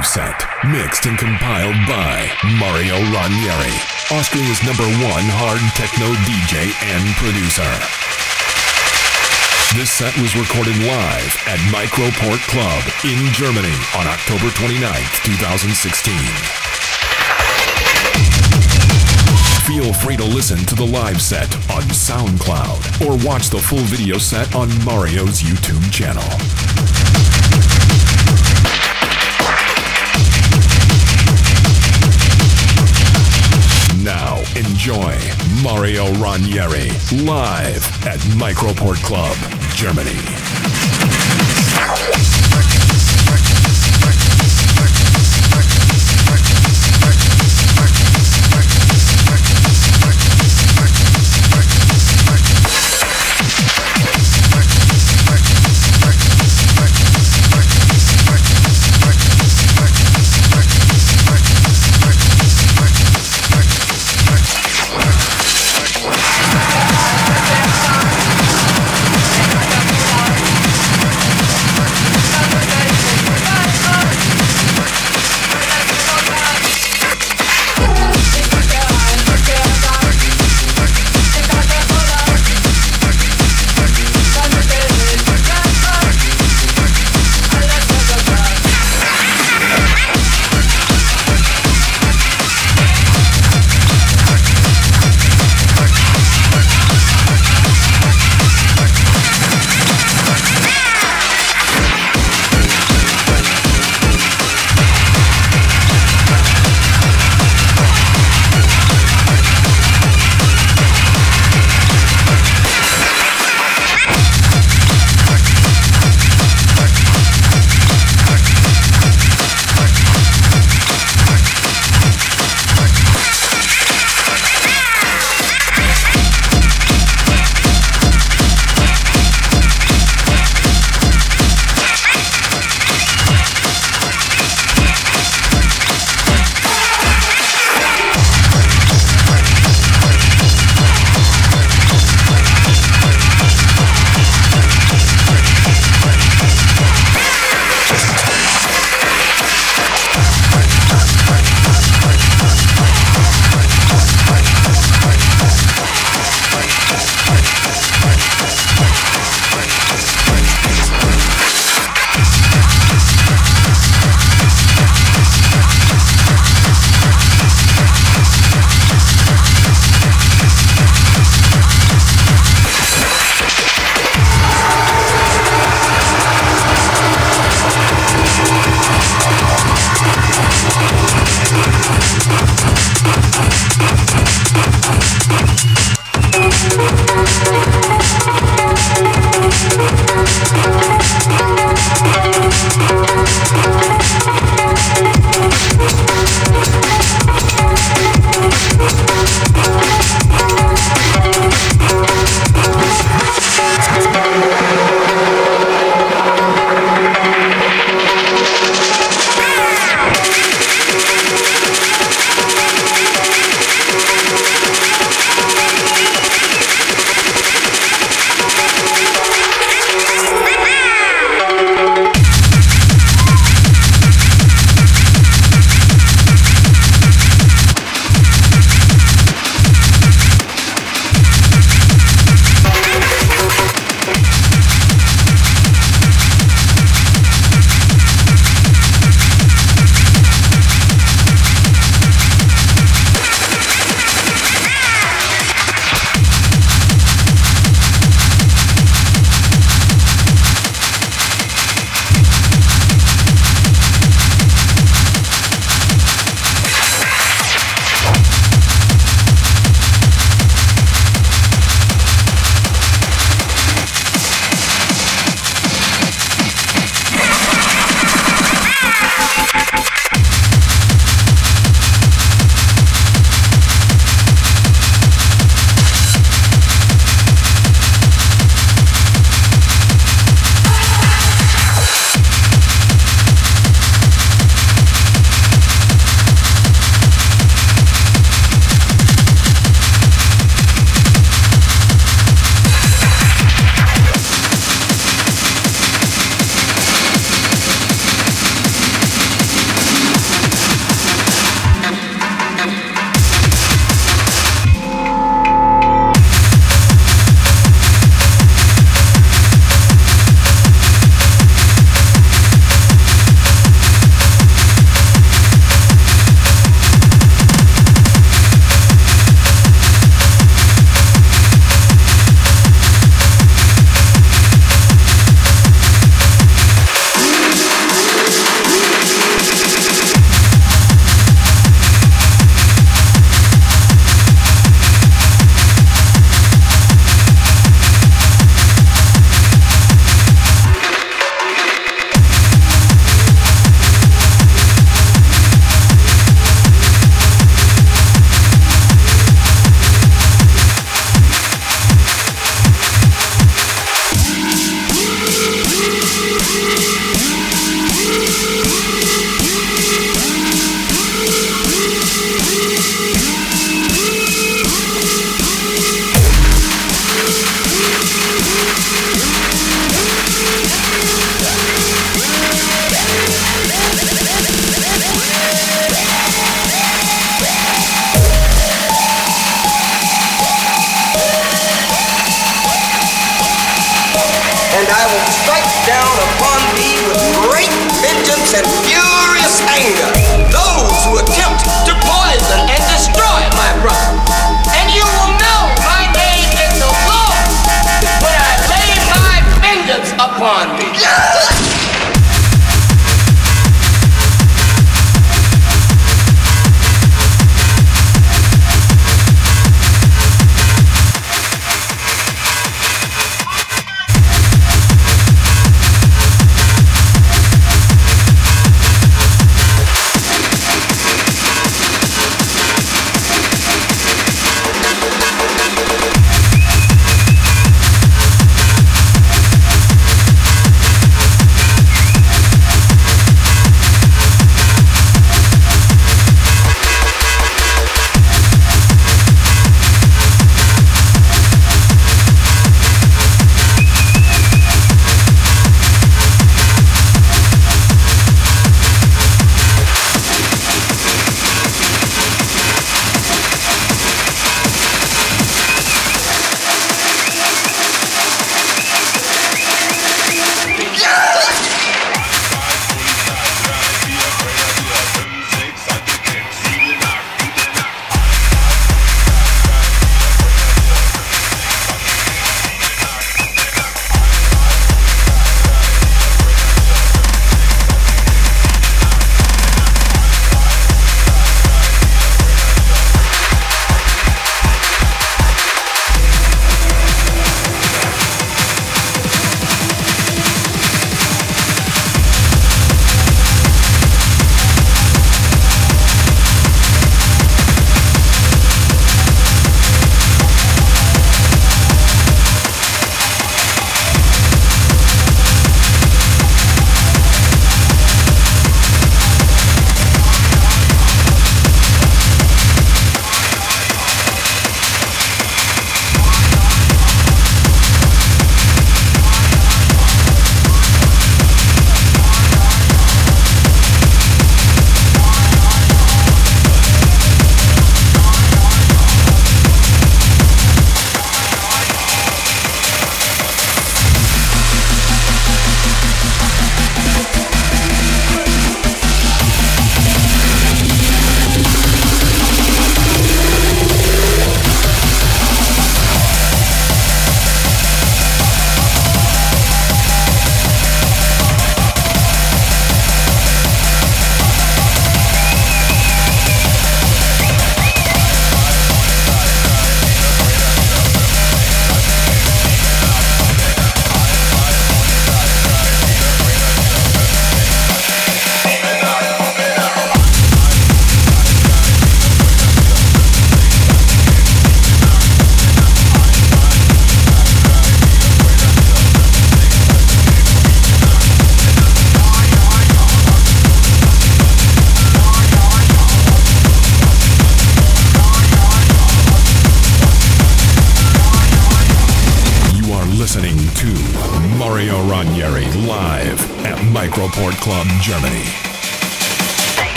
live set, mixed and compiled by Mario Ranieri, Austria's number one hard techno DJ and producer. This set was recorded live at Mikroport Club in Germany on October 29th, 2016. Feel free to listen to the live set on SoundCloud or watch the full video set on Mario's YouTube channel. Enjoy Mario Ranieri live at Mikroport Club, Germany.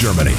Germany.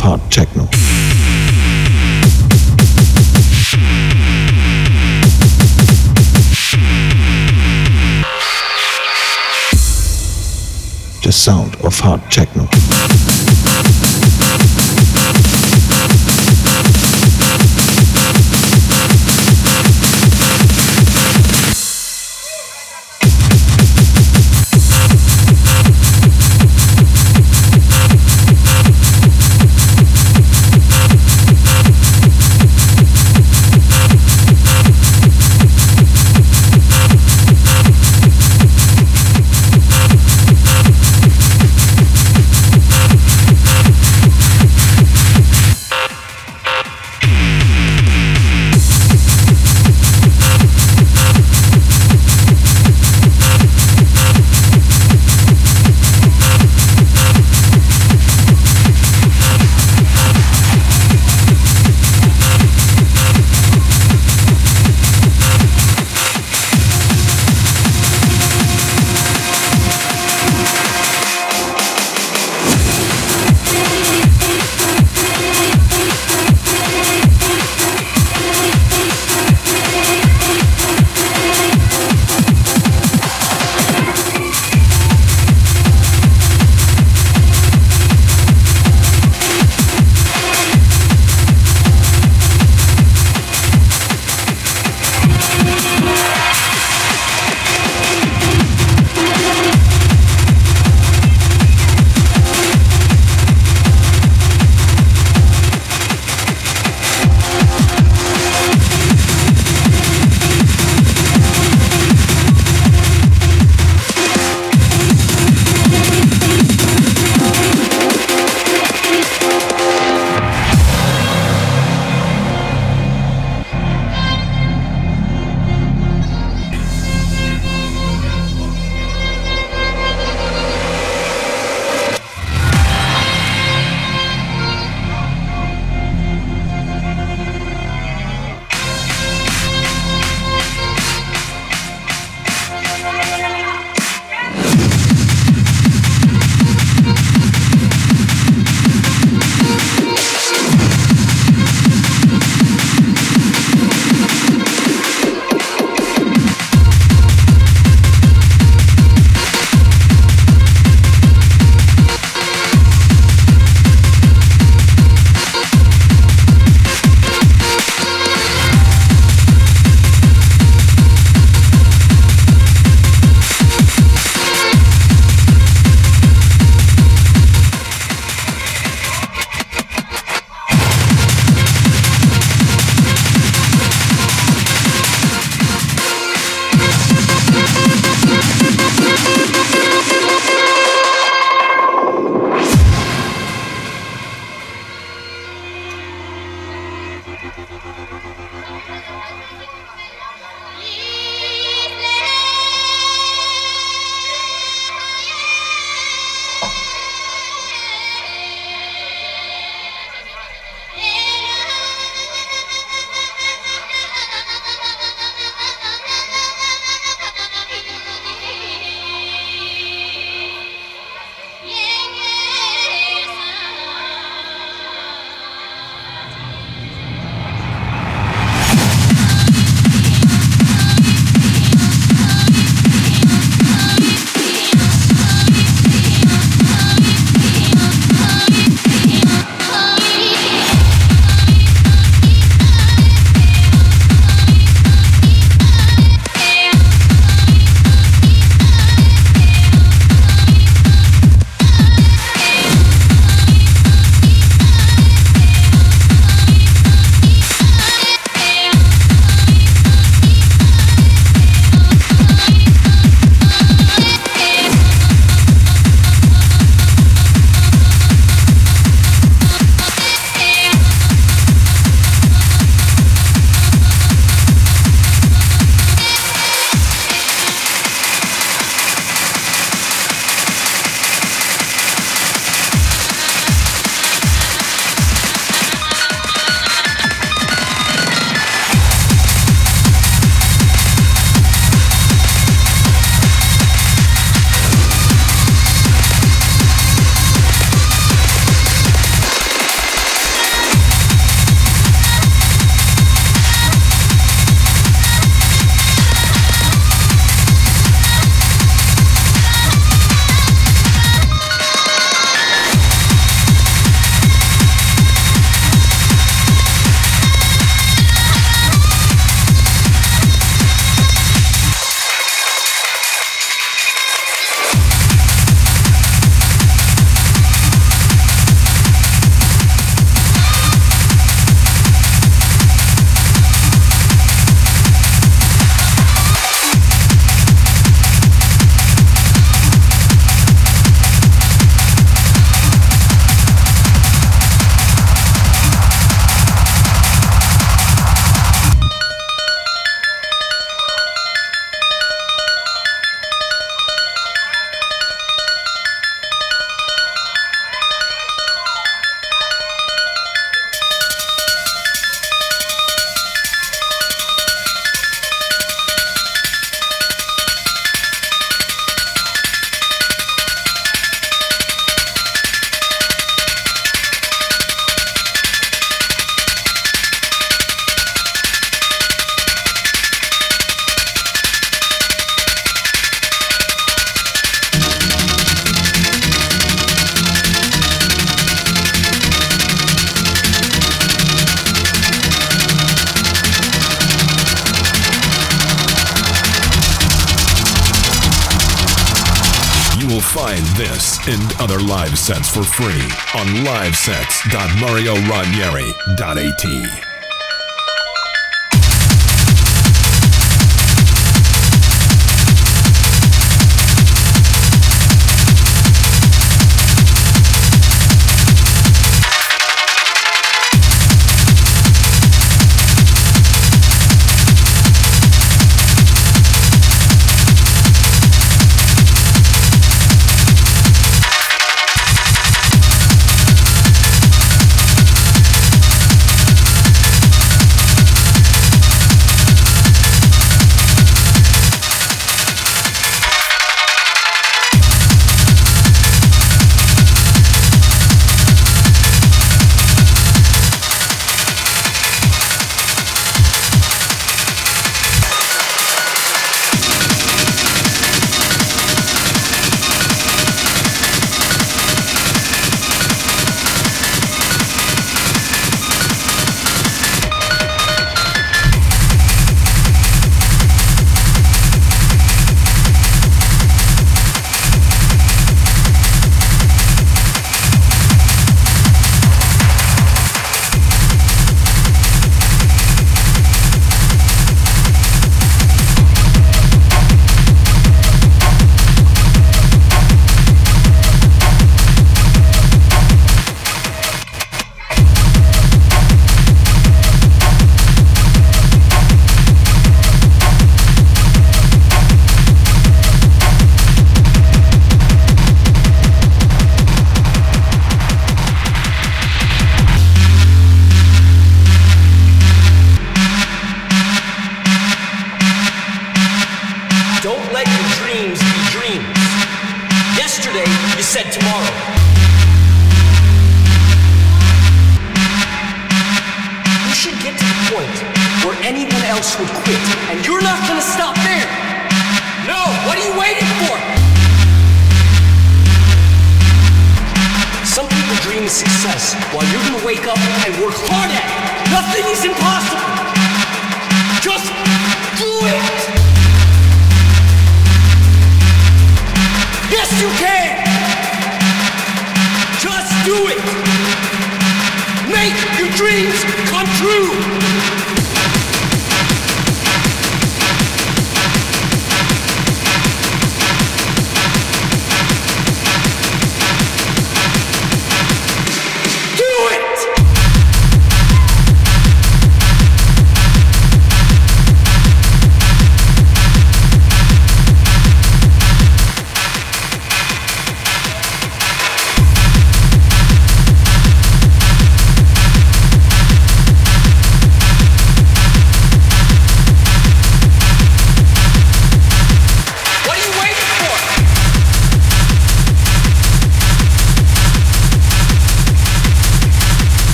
Hard techno. The sound of hard techno. For free on livesets.marioranieri.at.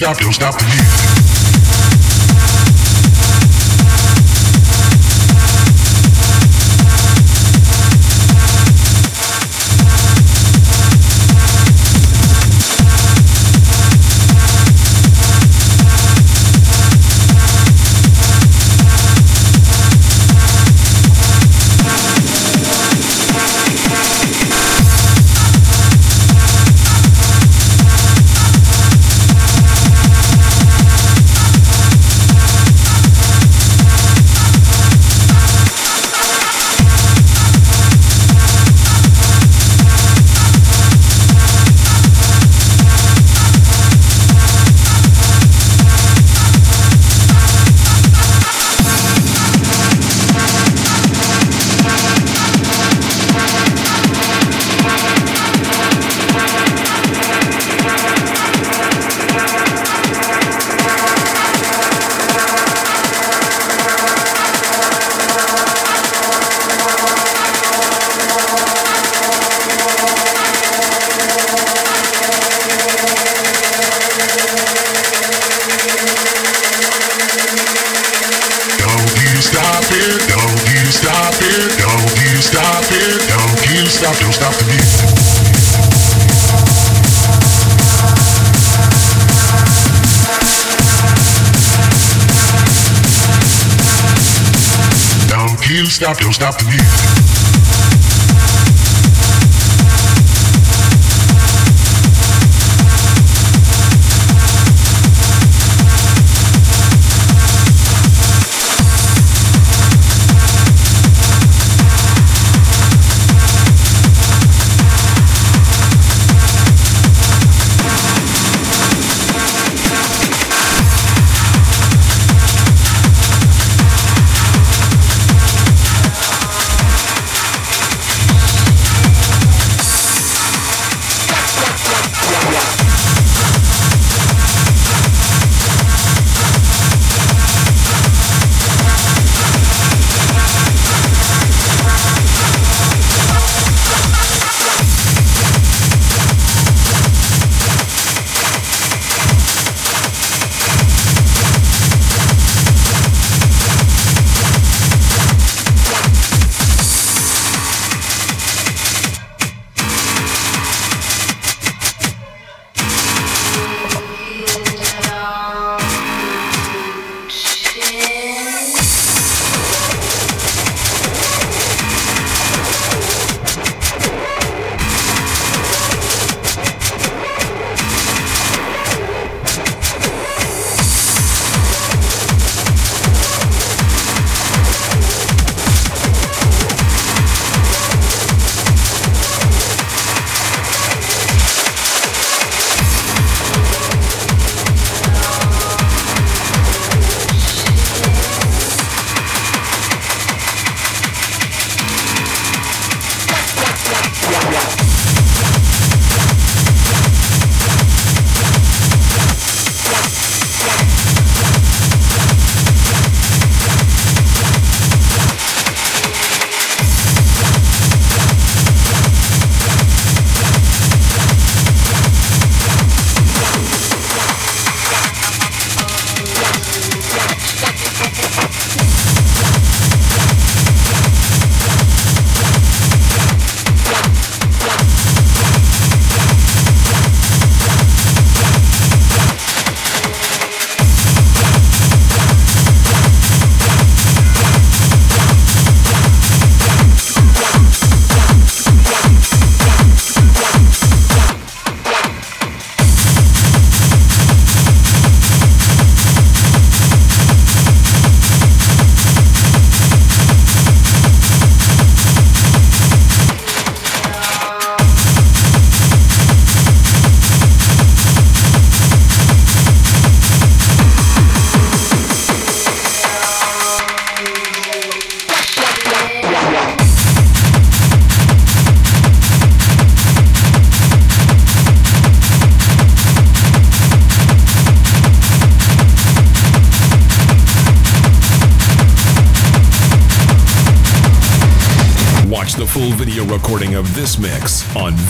stop, don't stop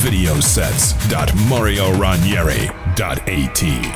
videosets.marioranieri.at.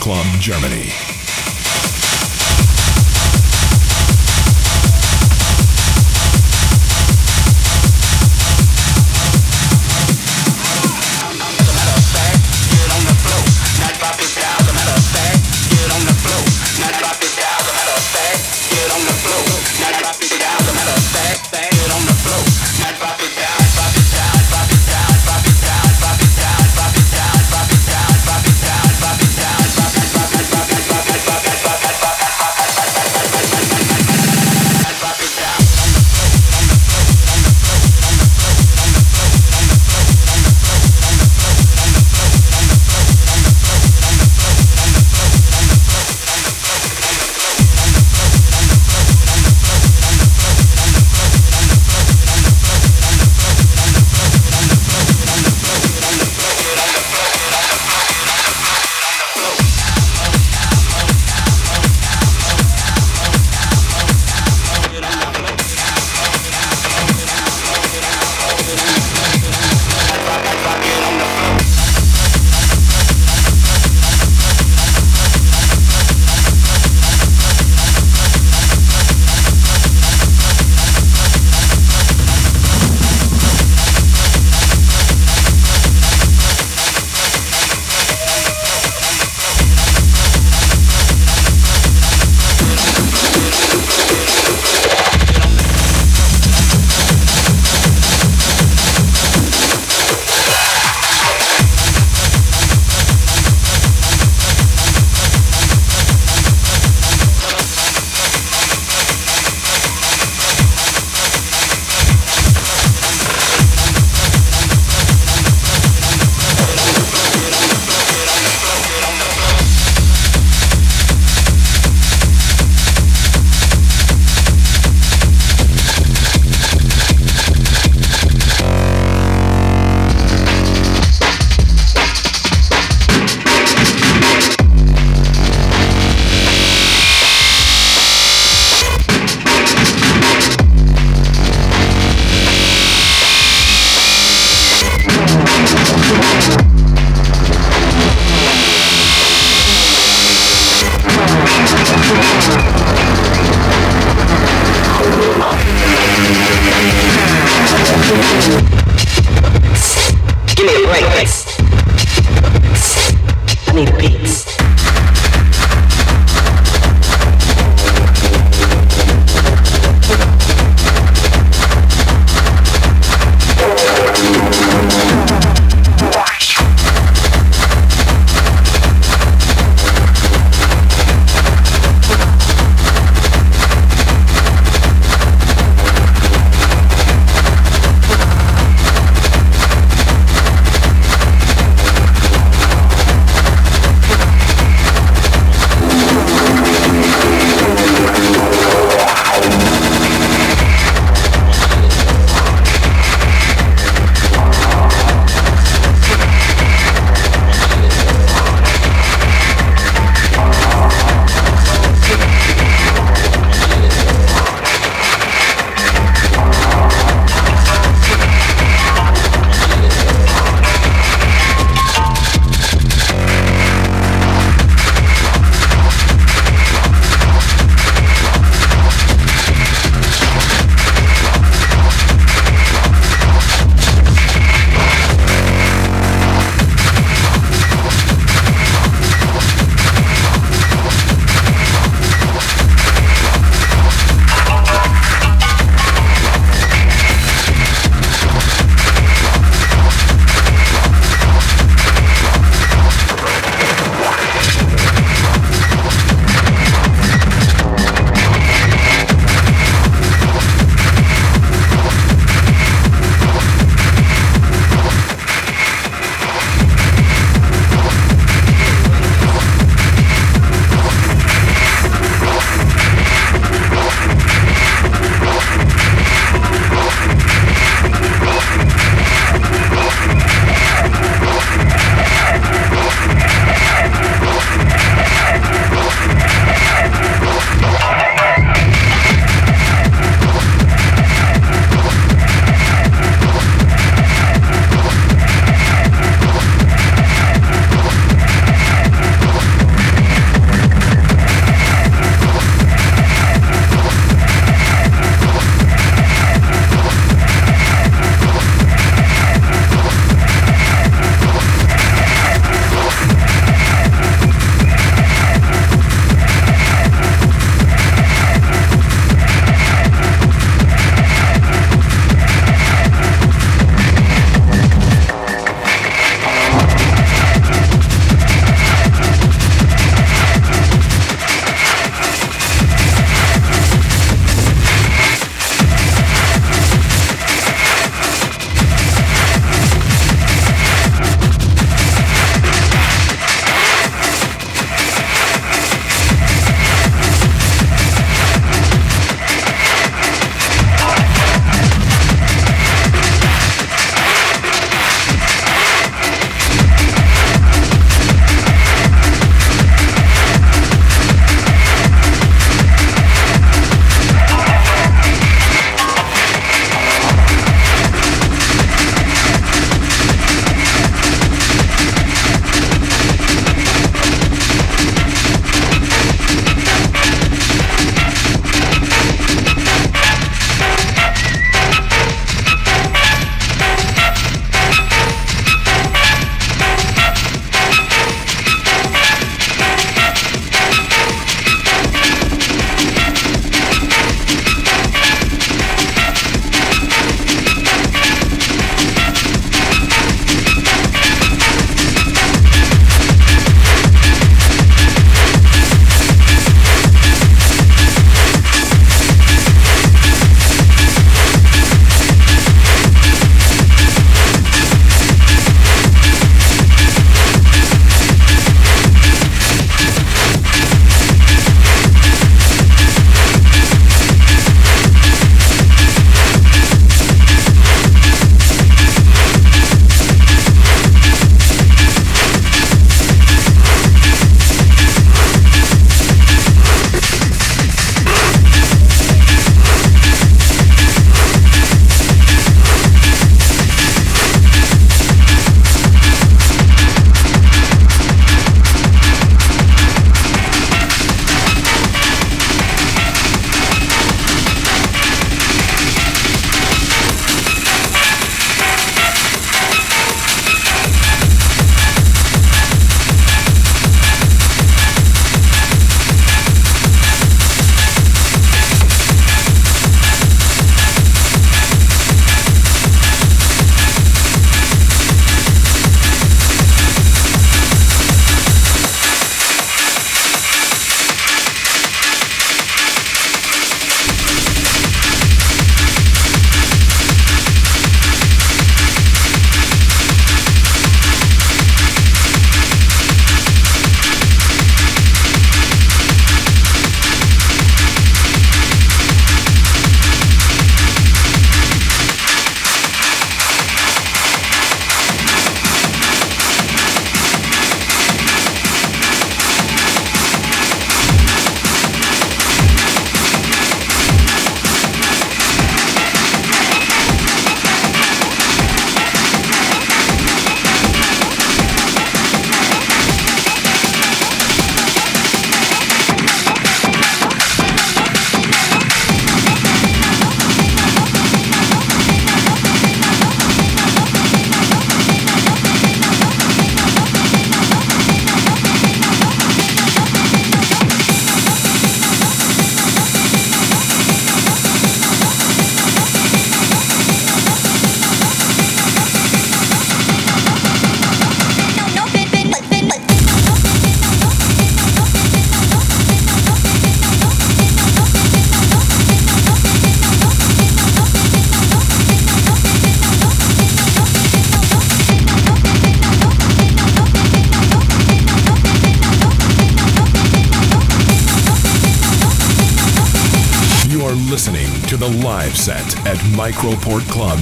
Club, Germany.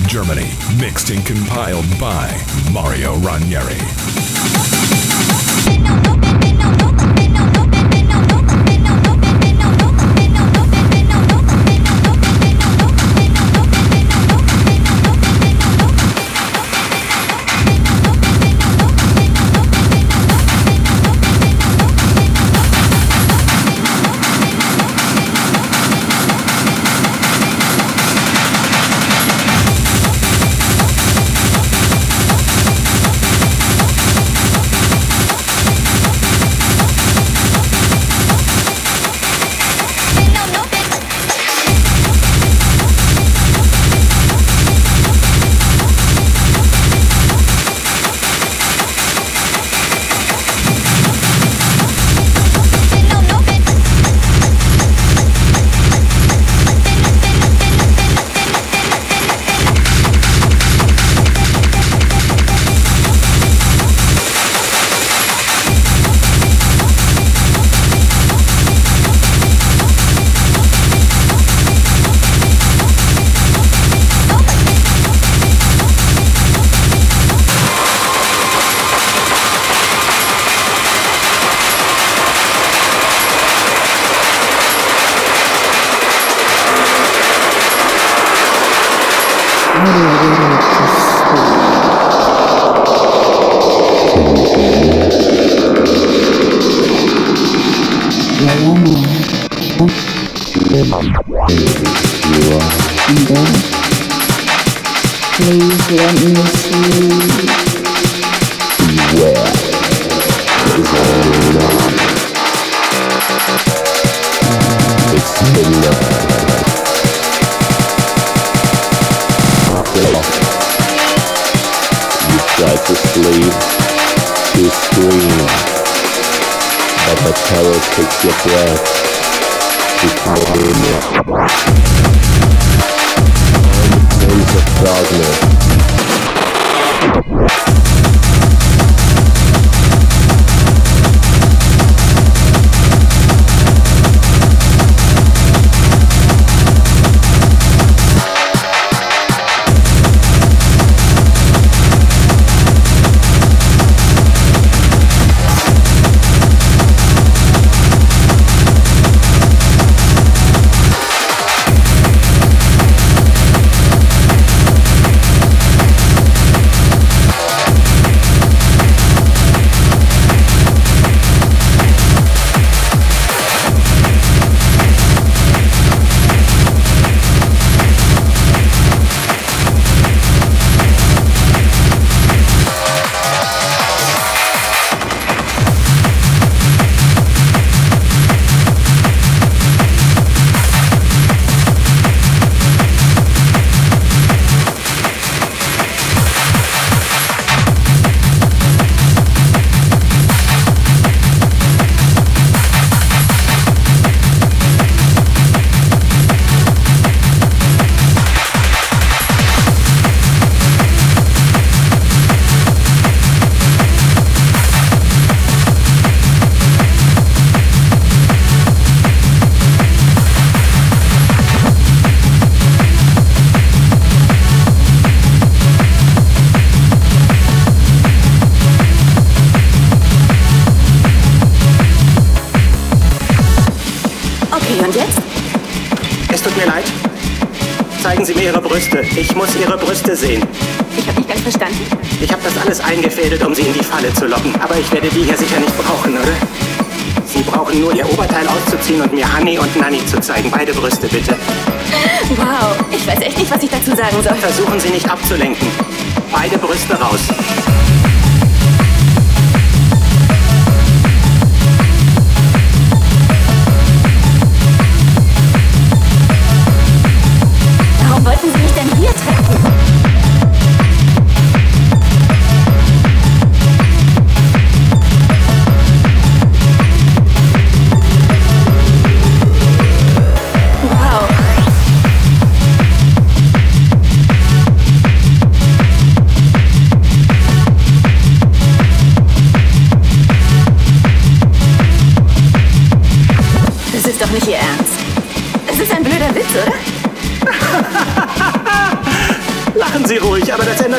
Germany. Mixed and compiled by Mario Ranieri. Mir Ihre Brüste. Ich muss Ihre Brüste sehen. Ich habe nicht ganz verstanden. Ich habe das alles eingefädelt, um Sie in die Falle zu locken. Aber ich werde die hier sicher nicht brauchen, oder? Sie brauchen nur Ihr Oberteil auszuziehen und mir Honey und Nanny zu zeigen. Beide Brüste, bitte. Wow, ich weiß echt nicht, was ich dazu sagen soll. Versuchen Sie nicht abzulenken. Beide Brüste raus.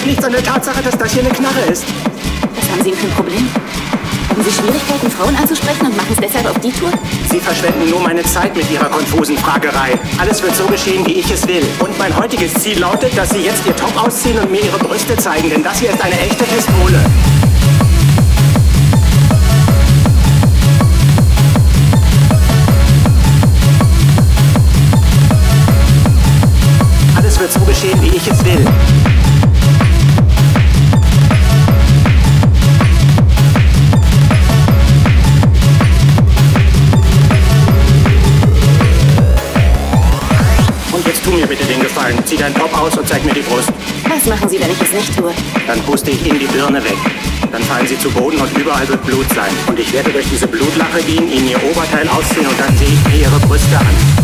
Nichts an der Tatsache, dass das hier eine Knarre ist. Was haben Sie denn für ein Problem? Haben Sie Schwierigkeiten, Frauen anzusprechen und machen es deshalb auf die Tour? Sie verschwenden nur meine Zeit mit Ihrer konfusen Fragerei. Alles wird so geschehen, wie ich es will. Und mein heutiges Ziel lautet, dass Sie jetzt Ihr Top ausziehen und mir Ihre Brüste zeigen, denn das hier ist eine echte Pistole. Alles wird so geschehen, wie ich es will. Gefallen. Zieh deinen Top aus und zeig mir die Brust. Was machen Sie, wenn ich es nicht tue? Dann puste ich Ihnen die Birne weg. Dann fallen Sie zu Boden und überall wird Blut sein. Und ich werde durch diese Blutlache gehen, Ihnen Ihr Oberteil ausziehen und dann sehe ich mir Ihre Brüste an.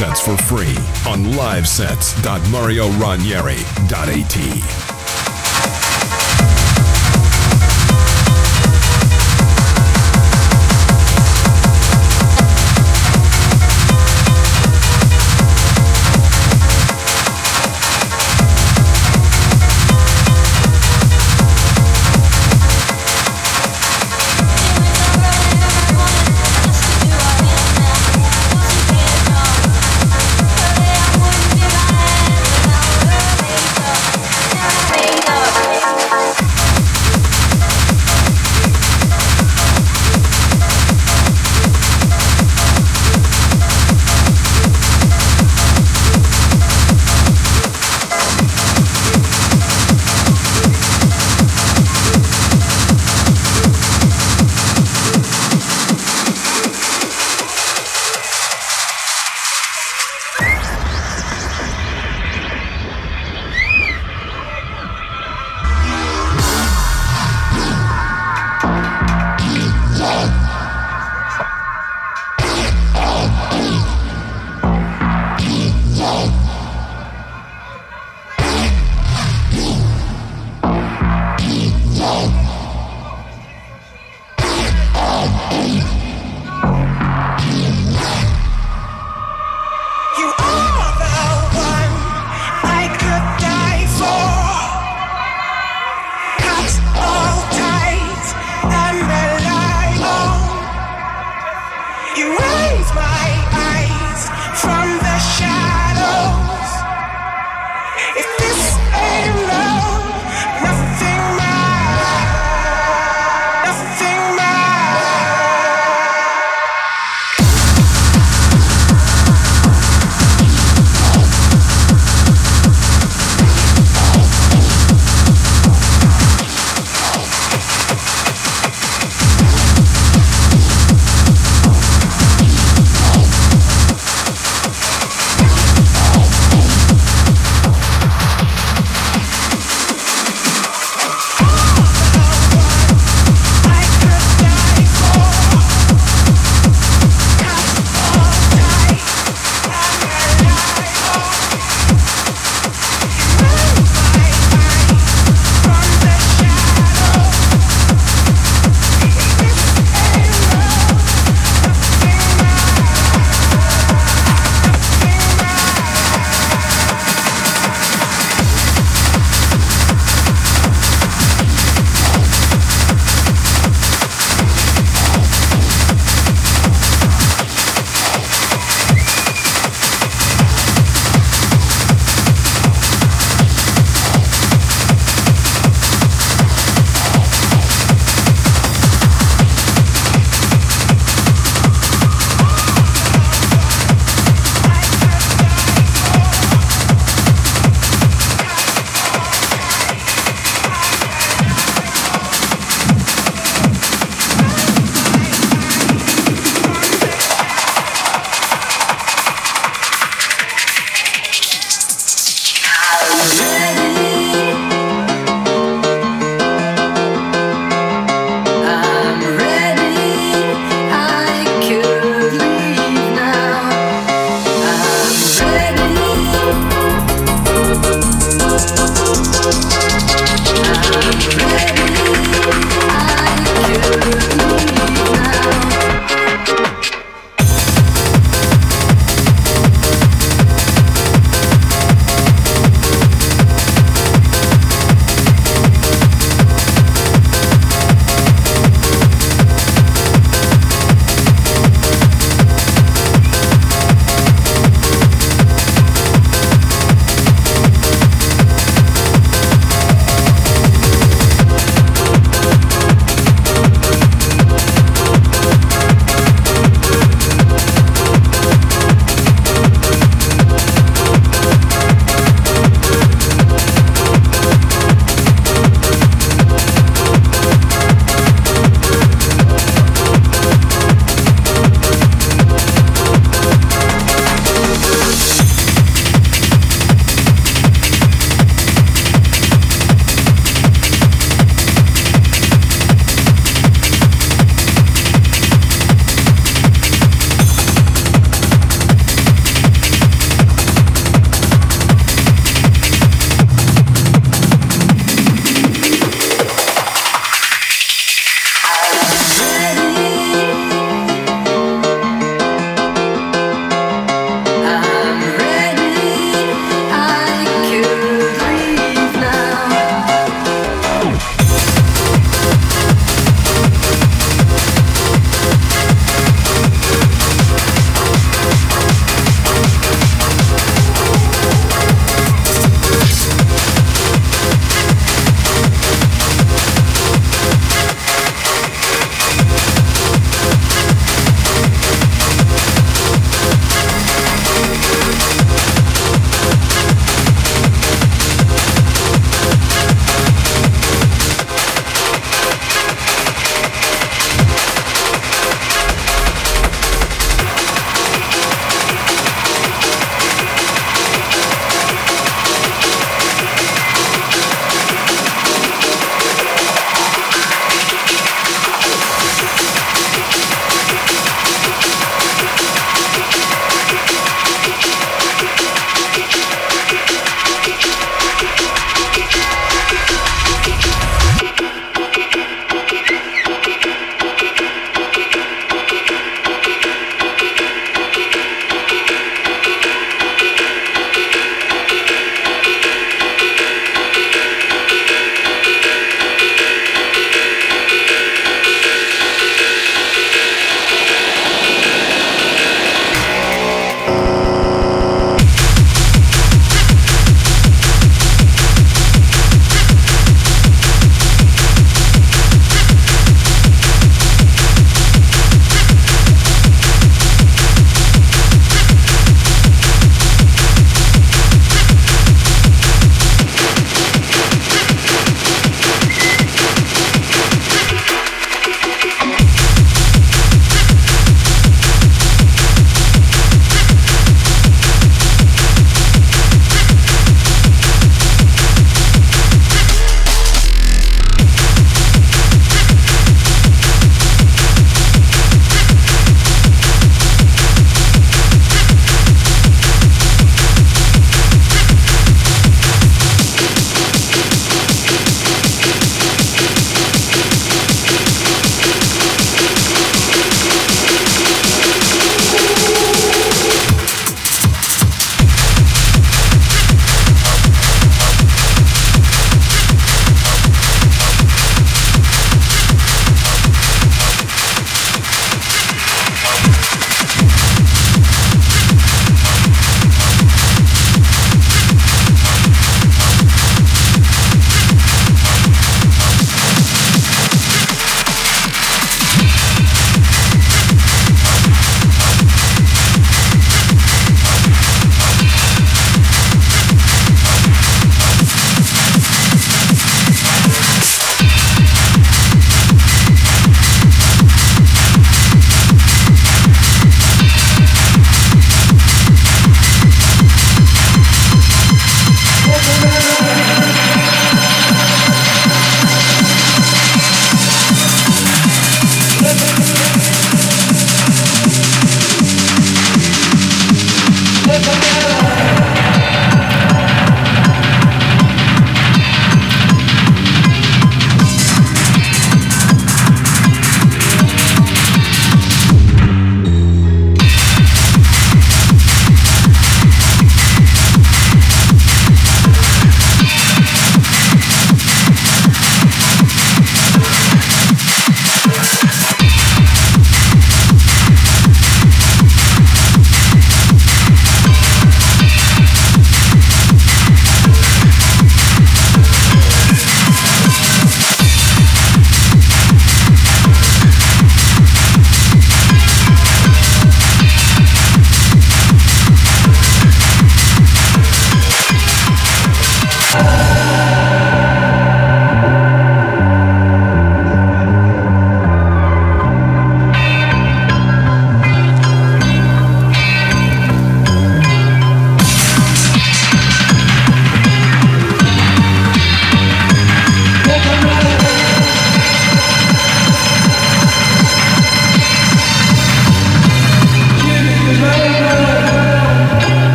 Sets for free on livesets.marioranieri.at.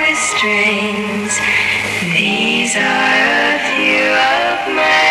with strings. These are a few of my